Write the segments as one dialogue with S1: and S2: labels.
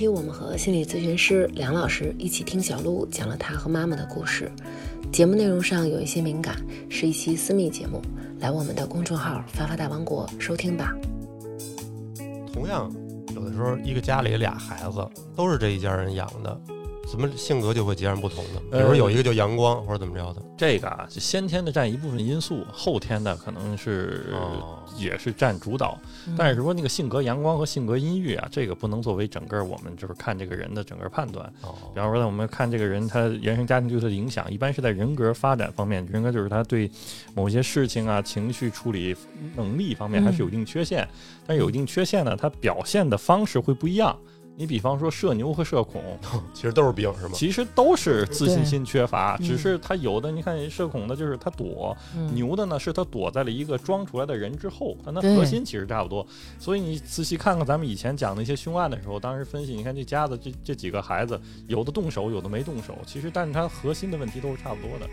S1: 今天我们和心理咨询师梁老师一起听小鹿讲了他和妈妈的故事。节目内容上有一些敏感，是一期私密节目。来我们的公众号“发发大王国”收听吧。
S2: 同样，有的时候一个家里俩孩子都是这一家人养的，怎么性格就会截然不同呢？比如说有一个就阳光，或者怎么着的。
S3: 这个啊，就先天的占一部分因素，后天的可能是也是占主导。但是说那个性格阳光和性格阴郁啊，这个不能作为整个我们就是看这个人的整个判断。比方说呢，我们看这个人他原生家庭对他的影响，一般是在人格发展方面，人格就是他对某些事情啊、情绪处理能力方面还是有一定缺陷。但是有一定缺陷呢，他表现的方式会不一样。你比方说社牛和社恐，
S2: 其实都是病是吗？
S3: 其实都是自信心缺乏，只是他有的，你看社恐的，就是他躲；牛的呢，是他躲在了一个装出来的人之后，但他核心其实差不多。所以你仔细看看咱们以前讲的一些凶案的时候，当时分析，你看这家子这这几个孩子，有的动手，有的没动手，其实但是他核心的问题都是差不多的。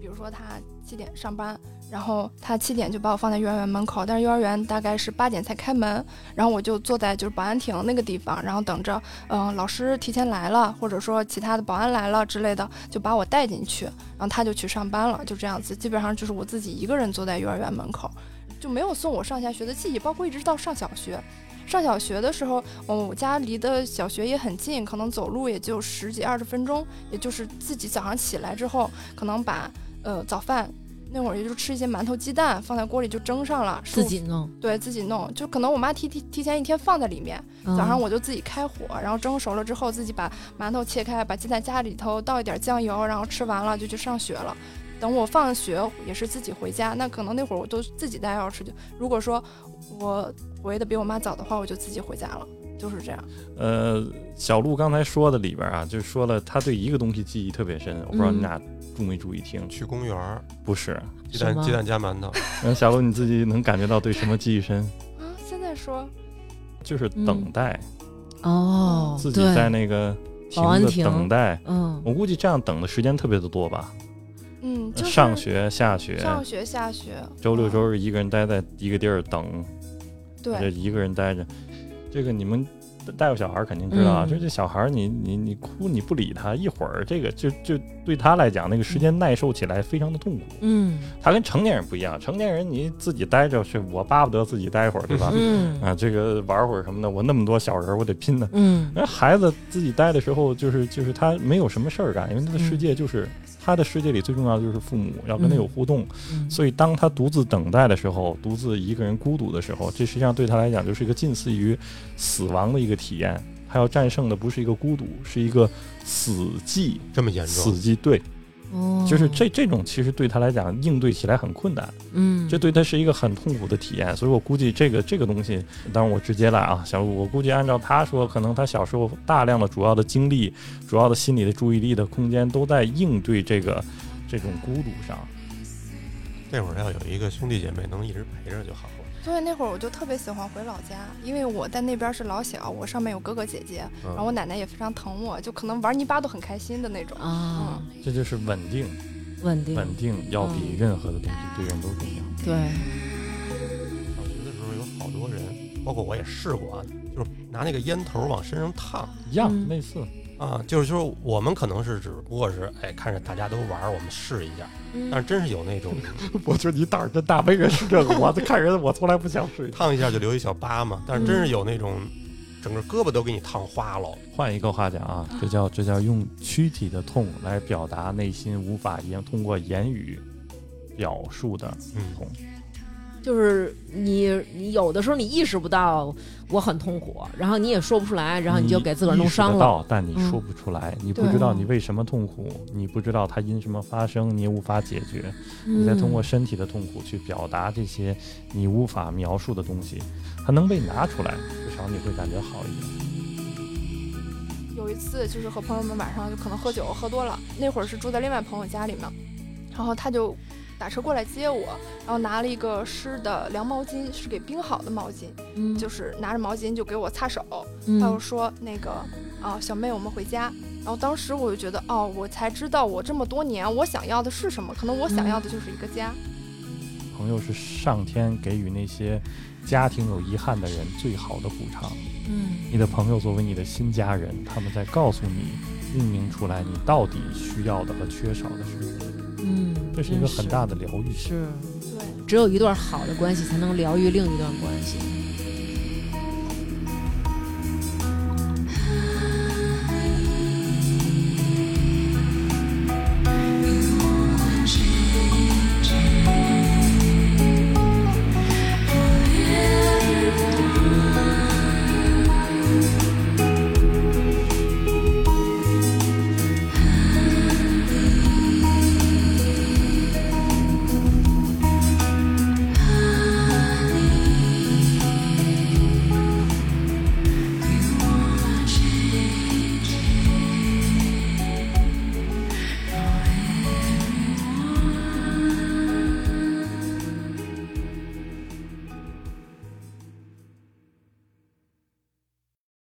S4: 比如说他七点上班。然后他七点就把我放在幼儿园门口，但是幼儿园大概是八点才开门，然后我就坐在就是保安亭那个地方，然后等着，嗯，老师提前来了，或者说其他的保安来了之类的，就把我带进去，然后他就去上班了，就这样子，基本上就是我自己一个人坐在幼儿园门口，就没有送我上下学的记忆，包括一直到上小学，上小学的时候，嗯，我家离的小学也很近，可能走路也就十几二十分钟，也就是自己早上起来之后，可能把呃早饭。那会儿也就吃一些馒头、鸡蛋，放在锅里就蒸上了，
S1: 自己弄。
S4: 对自己弄，就可能我妈提提提前一天放在里面，早上我就自己开火，然后蒸熟了之后，自己把馒头切开，把鸡蛋加里头，倒一点酱油，然后吃完了就去上学了。等我放学也是自己回家，那可能那会儿我都自己带钥匙。就如果说我回的比我妈早的话，我就自己回家了，就是这样。
S3: 呃，小鹿刚才说的里边啊，就说了他对一个东西记忆特别深，我不知道你俩。注没注意听？
S2: 去公园儿。
S3: 不是。
S2: 鸡蛋鸡蛋加馒头。
S3: 嗯，小鹿你自己能感觉到对什么记忆深？
S4: 啊，现在说。
S3: 就是等待。
S1: 哦，
S3: 自己在那个
S1: 保安亭。
S3: 等待。
S1: 嗯，
S3: 我估计这样等的时间特别的多吧。
S4: 嗯，
S3: 上学下学，
S4: 上学下学，
S3: 周六周日一个人待在一个地儿等，
S4: 对，
S3: 一个人待着，这个你们。带过小孩肯定知道啊，就这小孩你你你哭你不理他一会儿，这个就就对他来讲那个时间耐受起来非常的痛苦。
S1: 嗯，
S3: 他跟成年人不一样，成年人你自己待着去，我巴不得自己待会儿，对吧？
S1: 嗯
S3: 啊，这个玩会儿什么的，我那么多小人我得拼呢。
S1: 嗯，
S3: 那孩子自己待的时候，就是就是他没有什么事儿干，因为他的世界就是。他的世界里最重要的就是父母要跟他有互动，所以当他独自等待的时候，独自一个人孤独的时候，这实际上对他来讲就是一个近似于死亡的一个体验。他要战胜的不是一个孤独，是一个死寂，
S2: 这么严重？
S3: 死寂对。
S1: 哦，
S3: 就是这这种其实对他来讲应对起来很困难，
S1: 嗯，
S3: 这对他是一个很痛苦的体验，所以我估计这个这个东西，当然我直接来啊，小鹿，我估计按照他说，可能他小时候大量的主要的精力、主要的心理的注意力的空间都在应对这个这种孤独上。
S2: 那会儿要有一个兄弟姐妹能一直陪着就好。
S4: 所以那会儿我就特别喜欢回老家，因为我在那边是老小，我上面有哥哥姐姐，然后我奶奶也非常疼我，就可能玩泥巴都很开心的那种
S1: 啊。
S3: 这就是稳定，
S1: 稳定，
S3: 稳定要比任何的东西对人都重要。
S1: 对。
S2: 包括我也试过啊，就是拿那个烟头往身上烫，
S3: 一样类似。
S2: 啊，就是说，我们可能是只不过是，哎，看着大家都玩，我们试一下。但是真是有那种，
S3: 我觉得你胆儿真大，没人试这个。我看人，我从来不想试。
S2: 烫一下就留一小疤嘛。但是真是有那种，整个胳膊都给你烫花了。
S3: 换一个话讲啊，这叫这叫用躯体的痛来表达内心无法言通过言语表述的痛。
S1: 就是你，你有的时候你意识不到我很痛苦，然后你也说不出来，然后你就给自个儿弄伤了。
S3: 但你说不出来，你不知道你为什么痛苦，你不知道它因什么发生，你也无法解决。你再通过身体的痛苦去表达这些你无法描述的东西，它能被拿出来，至少你会感觉好一
S4: 点。有一次就是和朋友们晚上就可能喝酒喝多了，那会儿是住在另外朋友家里面，然后他就。打车过来接我，然后拿了一个湿的凉毛巾，是给冰好的毛巾，
S1: 嗯，
S4: 就是拿着毛巾就给我擦手，他就说那个啊，小妹，我们回家。然后当时我就觉得，哦，我才知道我这么多年我想要的是什么，可能我想要的就是一个家。
S3: 朋友是上天给予那些家庭有遗憾的人最好的补偿。
S5: 嗯，
S3: 你的朋友作为你的新家人，他们在告诉你，命名出来你到底需要的和缺少的是什么。
S5: 嗯，
S3: 这是一个很大的疗愈。
S5: 是，
S4: 对，
S5: 只有一段好的关系才能疗愈另一段关系。